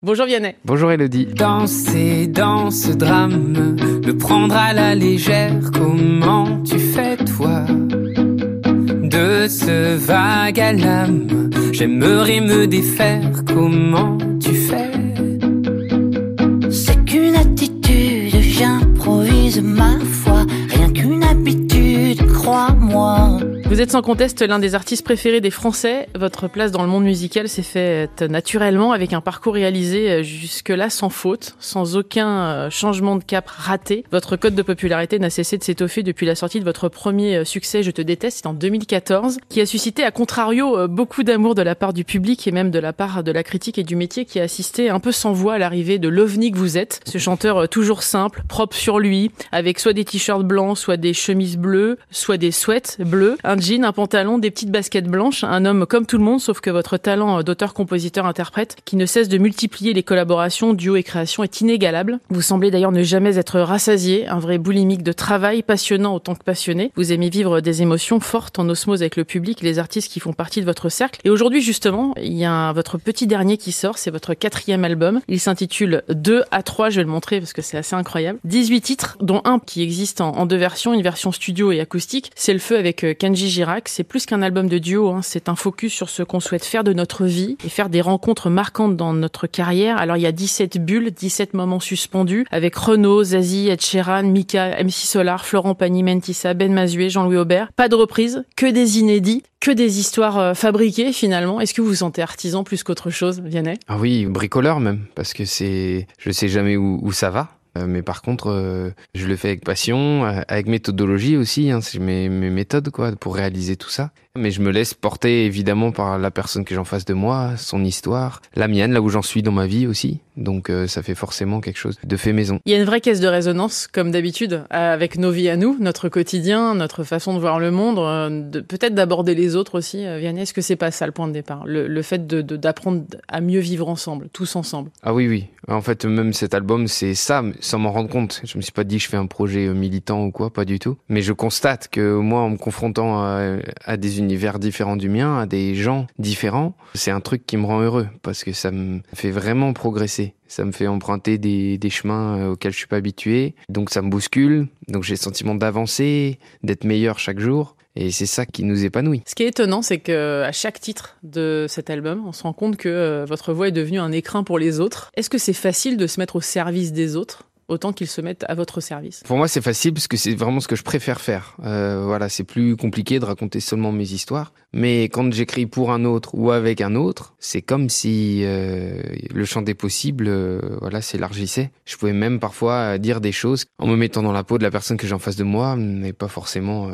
Bonjour Vianney. Bonjour Elodie. Danser dans ce drame, le prendre à la légère, comment tu fais toi? De ce vague à l'âme, j'aimerais me défaire, comment tu fais? C'est qu'une attitude, j'improvise ma foi, rien qu'une habitude, crois-moi. Vous êtes sans conteste l'un des artistes préférés des Français. Votre place dans le monde musical s'est faite naturellement avec un parcours réalisé euh, jusque-là sans faute, sans aucun euh, changement de cap raté. Votre code de popularité n'a cessé de s'étoffer depuis la sortie de votre premier euh, succès Je te déteste, en 2014, qui a suscité à contrario beaucoup d'amour de la part du public et même de la part de la critique et du métier qui a assisté un peu sans voix à l'arrivée de l'ovni que vous êtes. Ce chanteur toujours simple, propre sur lui, avec soit des t-shirts blancs, soit des chemises bleues, soit des sweats bleus, jean, un pantalon, des petites baskets blanches, un homme comme tout le monde, sauf que votre talent d'auteur, compositeur, interprète, qui ne cesse de multiplier les collaborations, duos et créations, est inégalable. Vous semblez d'ailleurs ne jamais être rassasié, un vrai boulimique de travail, passionnant autant que passionné. Vous aimez vivre des émotions fortes en osmose avec le public, les artistes qui font partie de votre cercle. Et aujourd'hui, justement, il y a votre petit dernier qui sort, c'est votre quatrième album. Il s'intitule 2 à 3, je vais le montrer parce que c'est assez incroyable. 18 titres, dont un qui existe en, deux versions, une version studio et acoustique. C'est le feu avec euh, Girac. C'est plus qu'un album de duo, hein. c'est un focus sur ce qu'on souhaite faire de notre vie et faire des rencontres marquantes dans notre carrière. Alors il y a 17 bulles, 17 moments suspendus avec Renaud, Zazie, Ed Sheeran, Mika, MC Solar, Florent Pagny, Mentissa, Ben Mazué, Jean-Louis Aubert. Pas de reprise, que des inédits, que des histoires euh, fabriquées finalement. Est-ce que vous vous sentez artisan plus qu'autre chose, Vianney? Ah oui, bricoleur même, parce que c'est, je sais jamais où ça va. Euh, mais par contre, euh, je le fais avec passion, euh, avec méthodologie aussi. Hein, c'est mes, mes méthodes quoi pour réaliser tout ça. Mais je me laisse porter évidemment par la personne que j'en face de moi, son histoire, la mienne, là où j'en suis dans ma vie aussi. Donc ça fait forcément quelque chose de fait maison. Il y a une vraie caisse de résonance, comme d'habitude, avec nos vies à nous, notre quotidien, notre façon de voir le monde, de, peut-être d'aborder les autres aussi. Vianney, est-ce que c'est pas ça le point de départ? Le, le, fait de, d'apprendre à mieux vivre ensemble, tous ensemble Ah oui, oui. En fait, même cet album, c'est ça, sans m'en rendre compte. Je me suis pas dit que je fais un projet militant ou quoi, pas du tout. Mais je constate que moi, en me confrontant à, à des univers différents du mien, à des gens différents, c'est un truc qui me rend heureux parce que ça me fait vraiment progresser. Ça me fait emprunter des, chemins auxquels je suis pas habitué. Donc ça me bouscule. Donc j'ai le sentiment d'avancer, d'être meilleur chaque jour. Et c'est ça qui nous épanouit. Ce qui est étonnant, c'est que à chaque titre de cet album, on se rend compte que euh, votre voix est devenue un écrin pour les autres. Est-ce que c'est facile de se mettre au service des autres? Autant qu'ils se mettent à votre service Pour moi, c'est facile parce que c'est vraiment ce que je préfère faire. Euh, voilà, c'est plus compliqué de raconter seulement mes histoires. Mais quand j'écris pour un autre ou avec un autre, c'est comme si euh, le champ des possibles, euh, voilà, s'élargissait. Je pouvais même parfois dire des choses en me mettant dans la peau de la personne que j'ai en face de moi, mais pas forcément,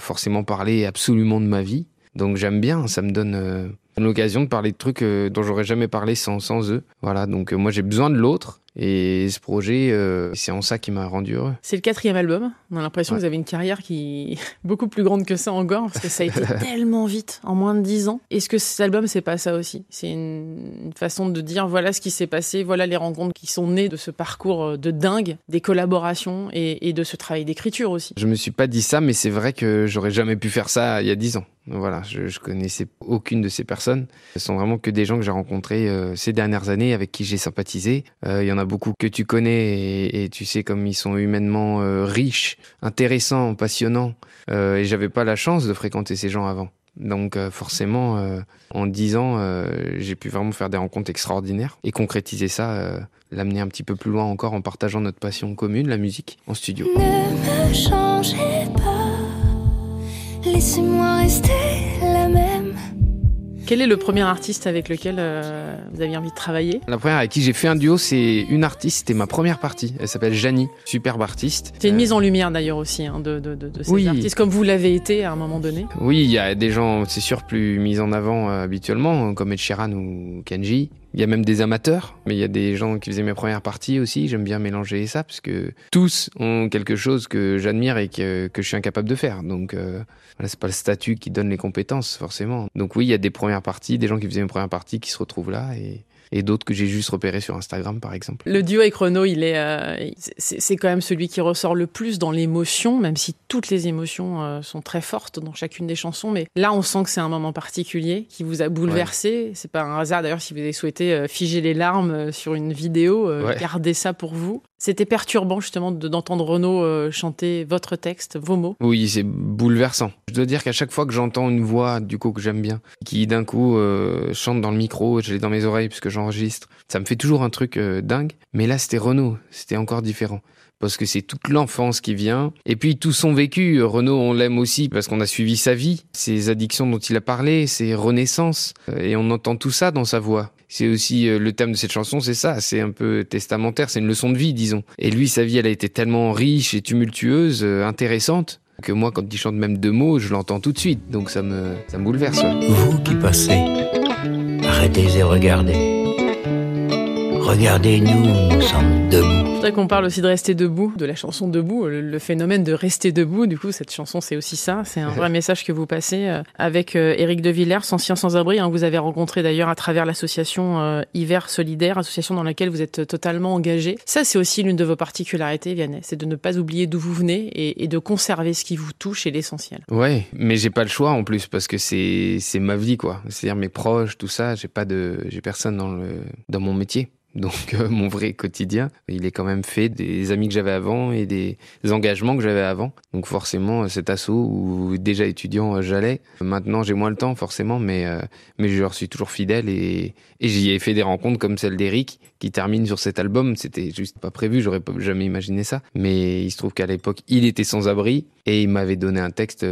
forcément parler absolument de ma vie. Donc j'aime bien, ça me donne l'occasion de parler de trucs dont j'aurais jamais parlé sans, sans eux. Voilà, donc moi j'ai besoin de l'autre. Et ce projet, euh, c'est en ça qui m'a rendu heureux. C'est le quatrième album. On a l'impression ouais. que vous avez une carrière qui est beaucoup plus grande que ça encore, parce que ça a été tellement vite, en moins de dix ans. Est-ce que cet album, c'est pas ça aussi? C'est une, une, façon de dire, voilà ce qui s'est passé, voilà les rencontres qui sont nées de ce parcours de dingue, des collaborations et, et de ce travail d'écriture aussi. Je me suis pas dit ça, mais c'est vrai que j'aurais jamais pu faire ça il y a dix ans. Voilà, je, je connaissais aucune de ces personnes. Ce sont vraiment que des gens que j'ai rencontrés euh, ces dernières années, avec qui j'ai sympathisé. Euh, il y en a beaucoup que tu connais et, tu sais comme ils sont humainement euh, riches, intéressants, passionnants. Euh, et j'avais pas la chance de fréquenter ces gens avant. Donc euh, forcément, en dix ans, j'ai pu vraiment faire des rencontres extraordinaires et concrétiser ça, l'amener un petit peu plus loin encore en partageant notre passion commune, la musique, en studio. Ne me changez pas, laissez-moi rester. Quel est le premier artiste avec lequel euh, vous aviez envie de travailler? La première avec qui j'ai fait un duo, c'est une artiste, c'était ma première partie. Elle s'appelle Janie, superbe artiste. C'est une euh... mise en lumière d'ailleurs aussi hein, de, de, de, de, ces oui. artistes, comme vous l'avez été à un moment donné. Oui, il y a des gens, c'est sûr, plus mis en avant euh, habituellement, comme Ed Sheeran ou Kenji. Il y a même des amateurs, mais il y a des gens qui faisaient mes premières parties aussi. J'aime bien mélanger ça parce que tous ont quelque chose que j'admire et que, que je suis incapable de faire. Donc euh, voilà, c'est pas le statut qui donne les compétences forcément. Donc oui, il y a des premières parties, des gens qui faisaient mes premières parties qui se retrouvent là et et d'autres que j'ai juste repérés sur Instagram, par exemple. Le duo avec Renaud, il est, euh, c'est quand même celui qui ressort le plus dans l'émotion, même si toutes les émotions euh, sont très fortes dans chacune des chansons. Mais là, on sent que c'est un moment particulier qui vous a bouleversé. C'est pas un hasard d'ailleurs si vous avez souhaité euh, figer les larmes sur une vidéo, gardez ça pour vous. C'était perturbant justement d'entendre Renaud euh, chanter votre texte, vos mots. Oui, c'est bouleversant. Je dois dire qu'à chaque fois que j'entends une voix du coup que j'aime bien, qui d'un coup euh, chante dans le micro, je l'ai dans mes oreilles puisque j'enregistre, ça me fait toujours un truc euh, dingue. Mais là, c'était Renaud, c'était encore différent parce que c'est toute l'enfance qui vient. Et puis tout son vécu. Renaud, on l'aime aussi parce qu'on a suivi sa vie, ses addictions dont il a parlé, ses renaissances. Et on entend tout ça dans sa voix. C'est aussi euh, le thème de cette chanson, c'est ça, c'est un peu testamentaire, c'est une leçon de vie, disons. Et lui, sa vie, elle a été tellement riche et tumultueuse, euh, intéressante, que moi, quand il chante même deux mots, je l'entends tout de suite. Donc ça me, ça me bouleverse. Vous qui passez, arrêtez et regardez. Regardez-nous, nous sommes debout voudrais qu'on parle aussi de rester debout, de la chanson debout, le, phénomène de rester debout. Du coup, cette chanson, c'est aussi ça. C'est un vrai message que vous passez euh, avec euh, Éric de Villers, ancien sans-abri. Hein, vous avez rencontré d'ailleurs à travers l'association euh, Hiver Solidaire, association dans laquelle vous êtes totalement engagé. Ça, c'est aussi l'une de vos particularités, Vianney. C'est de ne pas oublier d'où vous venez et, de conserver ce qui vous touche et l'essentiel. Ouais, mais j'ai pas le choix en plus parce que c'est c'est ma vie quoi. C'est-à-dire mes proches, tout ça. J'ai pas de j'ai personne dans le dans mon métier. Donc euh, mon vrai quotidien, il est quand même fait des amis que j'avais avant et des engagements que j'avais avant. Donc forcément cet assaut où déjà étudiant euh, j'allais. Maintenant j'ai moins le temps forcément, mais euh, mais je leur suis toujours fidèle et, et j'y ai fait des rencontres comme celle d'Eric qui termine sur cet album. C'était juste pas prévu, j'aurais jamais imaginé ça. Mais il se trouve qu'à l'époque il était sans abri et il m'avait donné un texte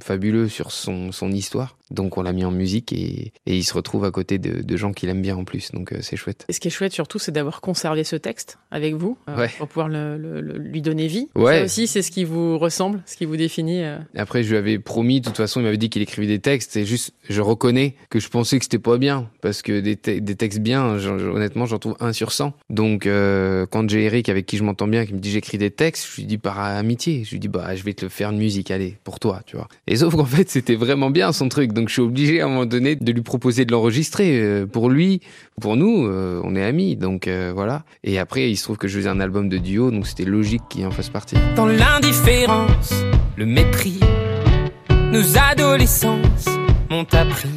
fabuleux sur son son histoire. Donc on l'a mis en musique et, et, il se retrouve à côté de, de gens qu'il aime bien en plus. Donc c'est chouette. Et ce qui est chouette surtout, c'est d'avoir conservé ce texte avec vous euh, pour pouvoir le, le, lui donner vie. Ouais. Ça aussi, c'est ce qui vous ressemble, ce qui vous définit. Euh. Après, je lui avais promis, de toute façon, il m'avait dit qu'il écrivait des textes. Et juste, je reconnais que je pensais que c'était pas bien parce que des, des textes bien, honnêtement, j'en trouve un sur 100. Donc euh, quand j'ai Eric avec qui je m'entends bien, qui me dit j'écris des textes, je lui dis par amitié, je lui dis bah je vais te le faire une musique, allez pour toi, tu vois. Et sauf qu'en fait, c'était vraiment bien son truc. Donc je suis obligé à un moment donné de lui proposer de l'enregistrer pour lui, pour nous. on est amis. Donc euh, voilà. Et après, il se trouve que je faisais un album de duo, donc c'était logique qu'il en fasse partie. Dans l'indifférence, le mépris, nos adolescences m'ont appris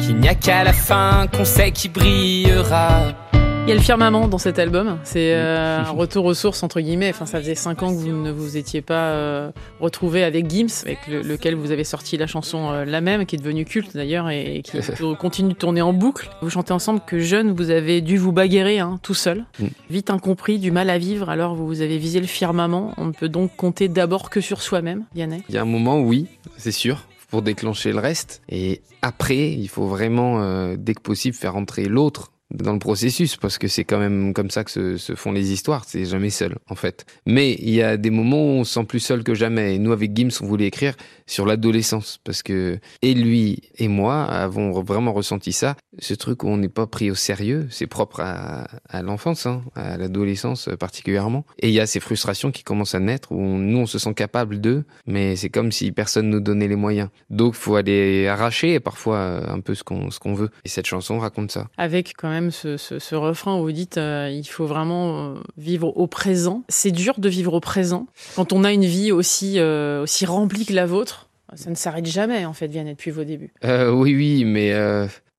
qu'il n'y a qu'à la fin qu'on sait qui brillera. Il y a le firmament dans cet album. C'est euh, un retour aux sources entre guillemets. Enfin, ça faisait cinq ans que vous ne vous étiez pas euh, retrouvé avec Gims, avec lequel vous avez sorti la chanson euh, La même, qui est devenue culte d'ailleurs et, qui continue de tourner en boucle. Vous chantez ensemble que jeune, vous avez dû vous bagarrer hein, tout seul, mm. vite incompris, du mal à vivre. Alors vous avez visé le firmament. On ne peut donc compter d'abord que sur soi-même, Yannick? Il y a un moment, oui, c'est sûr pour déclencher le reste. Et après, il faut vraiment, dès que possible, faire entrer l'autre dans le processus parce que c'est quand même comme ça que se, font les histoires. C'est jamais seul en fait. Mais il y a des moments où on se sent plus seul que jamais. Et nous avec Gims, on voulait écrire sur l'adolescence parce que et lui et moi avons vraiment ressenti ça. Ce truc où on n'est pas pris au sérieux, c'est propre à, l'enfance, hein, à l'adolescence particulièrement. Et il y a ces frustrations qui commencent à naître où nous on se sent capable d'eux, mais c'est comme si personne nous donnait les moyens. Donc faut aller arracher parfois un peu ce qu'on qu'on veut. Et cette chanson raconte ça. Avec quand même ce, refrain où vous dites euh, il faut vraiment euh, vivre au présent. C'est dur de vivre au présent quand on a une vie aussi, euh, aussi remplie que la vôtre. Ça ne s'arrête jamais en fait, Vianney, depuis vos débuts. oui, oui, mais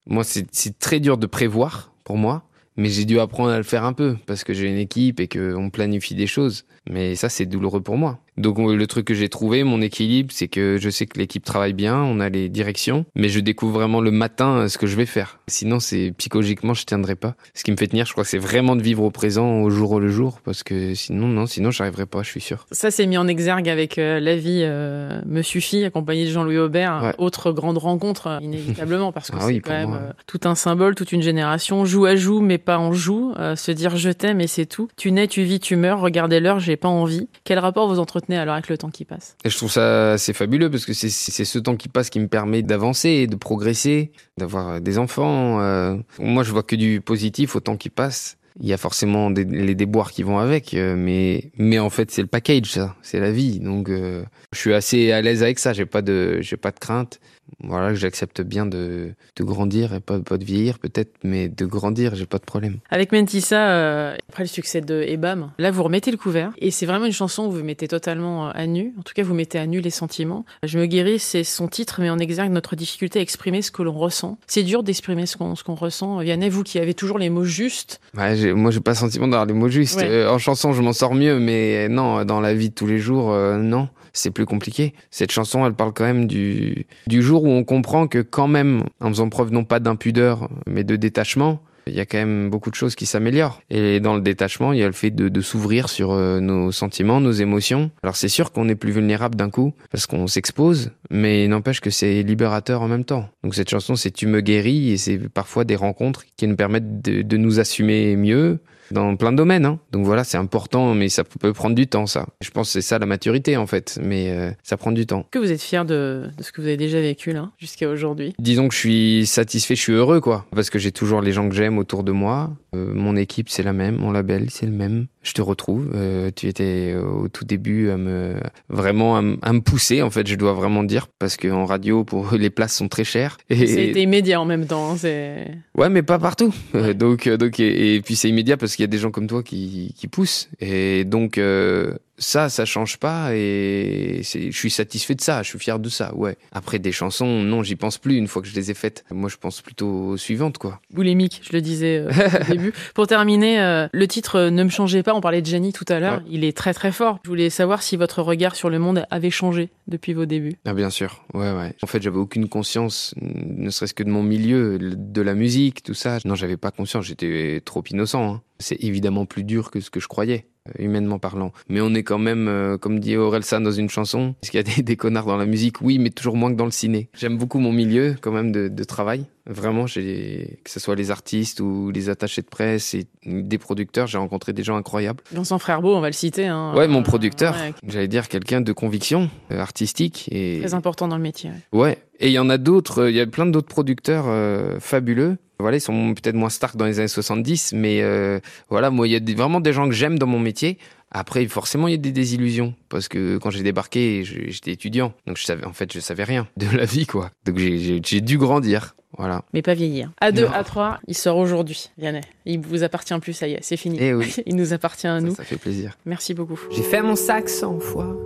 moi c'est très dur de prévoir pour moi. Mais j'ai dû apprendre à le faire un peu parce que j'ai une équipe et qu'on planifie des choses. Mais ça, c'est douloureux pour moi. Donc le truc que j'ai trouvé, mon équilibre, c'est que je sais que l'équipe travaille bien, on a les directions, mais je découvre vraiment le matin euh, ce que je vais faire. Sinon, c'est psychologiquement, je tiendrai pas. Ce qui me fait tenir, je crois, c'est vraiment de vivre au présent, au jour le jour, parce que sinon, non, sinon, j'arriverai pas, je suis sûr. Ça, c'est mis en exergue avec euh, La vie euh, me suffit, accompagné de Jean-Louis Aubert. Autre grande rencontre, inévitablement, parce que ah c'est quand même tout un symbole, toute une génération. Joue à joue, mais pas en joue. se dire je t'aime et c'est tout. Tu nais, tu vis, tu meurs. Regardez l'heure, j'ai pas envie. Quel rapport vous entretenez alors avec le temps qui passe et Je trouve ça assez fabuleux parce que c'est ce temps qui passe qui me permet d'avancer, de progresser, d'avoir des enfants. Euh. Moi, je vois que du positif au temps qui passe. Il y a forcément des, les déboires qui vont avec, euh, mais mais en fait c'est le package, ça, c'est la vie. Donc euh, je suis assez à l'aise avec ça. J'ai pas de j'ai pas de crainte voilà, que j'accepte bien de, de grandir et pas, pas de vieillir peut-être, mais de grandir, j'ai pas de problème. Avec Mentissa, euh, après le succès de Ebam, là vous remettez le couvert et c'est vraiment une chanson où vous mettez totalement à nu. En tout cas, vous mettez à nu les sentiments. Je me guéris, c'est son titre, mais en exergue notre difficulté à exprimer ce que l'on ressent. C'est dur d'exprimer ce qu'on qu'on ressent. Vianney, vous qui avez toujours les mots justes. Ouais, moi j'ai pas le sentiment d'avoir les mots justes. Ouais. Euh, en chanson, je m'en sors mieux, mais non, dans la vie de tous les jours, euh, non. C'est plus compliqué. Cette chanson, elle parle quand même du, du jour où on comprend que quand même, en faisant preuve non pas d'impudeur, mais de détachement, il y a quand même beaucoup de choses qui s'améliorent. Et dans le détachement, il y a le fait de, de s'ouvrir sur euh, nos sentiments, nos émotions. Alors c'est sûr qu'on est plus vulnérable d'un coup, parce qu'on s'expose, mais n'empêche que c'est libérateur en même temps. Donc cette chanson, c'est Tu me guéris, et c'est parfois des rencontres qui nous permettent de, de nous assumer mieux dans plein de domaines. Hein. Donc voilà, c'est important, mais ça peut prendre du temps, ça. Je pense que c'est ça la maturité, en fait, mais euh, ça prend du temps. Que vous êtes fier de, de ce que vous avez déjà vécu là jusqu'à aujourd'hui? Disons que je suis satisfait, je suis heureux, quoi. Parce que j'ai toujours les gens que j'aime autour de moi. Euh, mon équipe, c'est la même. Mon label, c'est le même. Je te retrouve. Euh, tu étais au tout début à me, vraiment à, me- à me pousser, en fait, je dois vraiment dire. Parce qu'en radio, pour les places sont très chères. Et, C'était immédiat en même temps. hein, C'est Ouais, mais pas partout. Euh, donc, euh, donc, et, et puis c'est immédiat parce qu'il y a des gens comme toi qui, qui poussent. Et donc, euh, ça, ça change pas. Et je suis satisfait de ça. Je suis fier de ça. Ouais. Après des chansons, non, j'y pense plus une fois que je les ai faites. Moi, je pense plutôt aux suivantes, quoi. boulimique, je le disais euh, au début. Pour terminer, euh, le titre euh, Ne me changez pas, on parlait de Jenny tout à l'heure, Ouais. il est très très fort. Je voulais savoir si votre regard sur le monde avait changé depuis vos débuts. Ah, bien sûr. Ouais, ouais. En fait, j'avais aucune conscience, ne serait-ce que de mon milieu, de la musique, tout ça. Non, j'avais pas conscience. J'étais trop innocent. hein. C'est évidemment plus dur que ce que je croyais, humainement parlant. Mais on est quand même, euh, comme dit Orelsan dans une chanson, est-ce qu'il y a des, des connards dans la musique? Oui, mais toujours moins que dans le ciné. J'aime beaucoup mon milieu, quand même, de, de travail. Vraiment, j'ai, que ce soit les artistes ou les attachés de presse et des producteurs, j'ai rencontré des gens incroyables. Vincent Frerbeau, on va le citer. Hein, Ouais, mon producteur, ouais, j'allais dire quelqu'un de conviction euh, artistique et très important dans le métier. ouais. Ouais, et il y en a d'autres, euh, il y a plein d'autres producteurs euh, fabuleux. Voilà, ils sont peut-être moins stars dans les années 70, mais euh, voilà, moi, il y a des- vraiment des gens que j'aime dans mon métier. Après, forcément, il y a des désillusions parce que quand j'ai débarqué, j'étais étudiant, donc je savais, en fait, je savais rien de la vie, quoi. Donc j'ai- dû grandir, voilà. Mais pas vieillir. A2, Non. A3, il sort aujourd'hui, Vianney. Il vous appartient plus, ça y est, c'est fini. Eh oui. Il nous appartient à Ça, nous. ça fait plaisir. Merci beaucoup. J'ai fait mon sac cent fois,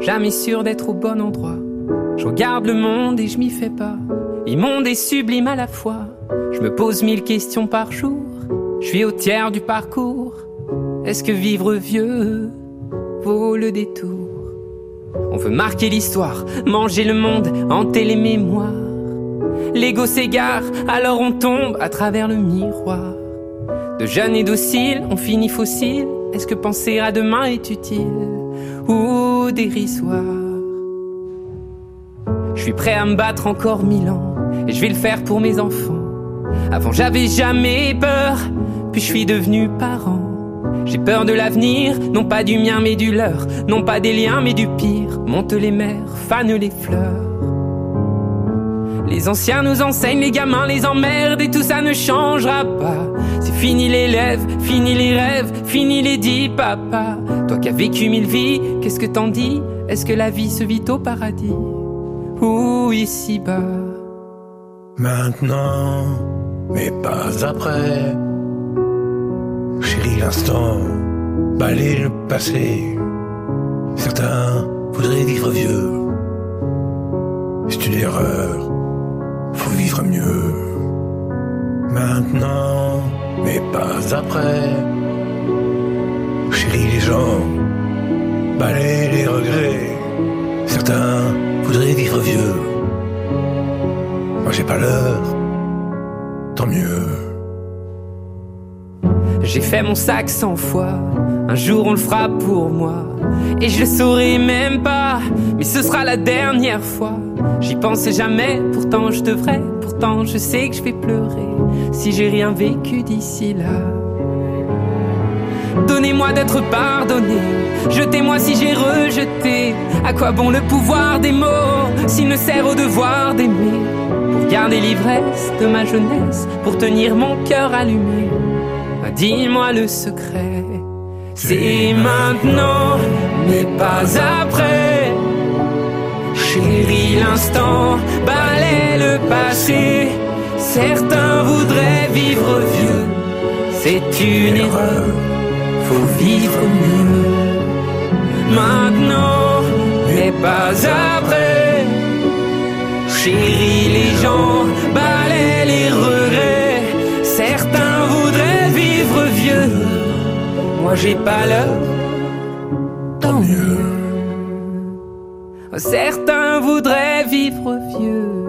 jamais sûr d'être au bon endroit. Je regarde le monde et je m'y fais pas. Immonde et sublime à la fois. Je me pose mille questions par jour. Je suis au tiers du parcours. Est-ce que vivre vieux vaut le détour? On veut marquer l'histoire, manger le monde, hanter les mémoires. L'ego s'égare, alors on tombe à travers le miroir. De jeunes et dociles, on finit fossile. Est-ce que penser à demain est utile ou dérisoire? Je suis prêt à me battre encore mille ans et je vais le faire pour mes enfants. Avant j'avais jamais peur, puis je suis devenu parent. J'ai peur de l'avenir, non pas du mien mais du leur, non pas des liens mais du pire. Monte les mers, fanent les fleurs. Les anciens nous enseignent, les gamins les emmerdent et tout ça ne changera pas. C'est fini les lèvres, fini les rêves, fini les dix papas. Toi qui as vécu mille vies, qu'est-ce que t'en dis? Est-ce que la vie se vit au paradis? Ou ici-bas? Maintenant, mais pas après. Chérie, l'instant, balayer le passé. Certains voudraient vivre vieux. C'est une erreur, faut vivre mieux. Maintenant, mais pas après. Chérie, les gens, balayer les regrets. Certains voudraient vivre vieux. Moi j'ai pas l'heure, tant mieux. J'ai fait mon sac cent fois. Un jour on le fera pour moi. Et je le saurai même pas. Mais ce sera la dernière fois. J'y pensais jamais. Pourtant je devrais. Pourtant je sais que je vais pleurer. Si j'ai rien vécu d'ici là. Donnez-moi d'être pardonné. Jetez-moi si j'ai rejeté. À quoi bon le pouvoir des mots s'il ne sert au devoir d'aimer? Pour garder l'ivresse de ma jeunesse. Pour tenir mon cœur allumé. Dis-moi le secret. C'est maintenant, mais pas après. Chérie, l'instant balaie le passé. Certains voudraient vivre vieux. C'est une erreur, faut vivre mieux. Maintenant, mais pas après. Chérie, les gens balaient les regrets. Moi, j'ai pas l'heure. Tant mieux. Certains voudraient vivre vieux.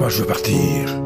Moi, je veux partir.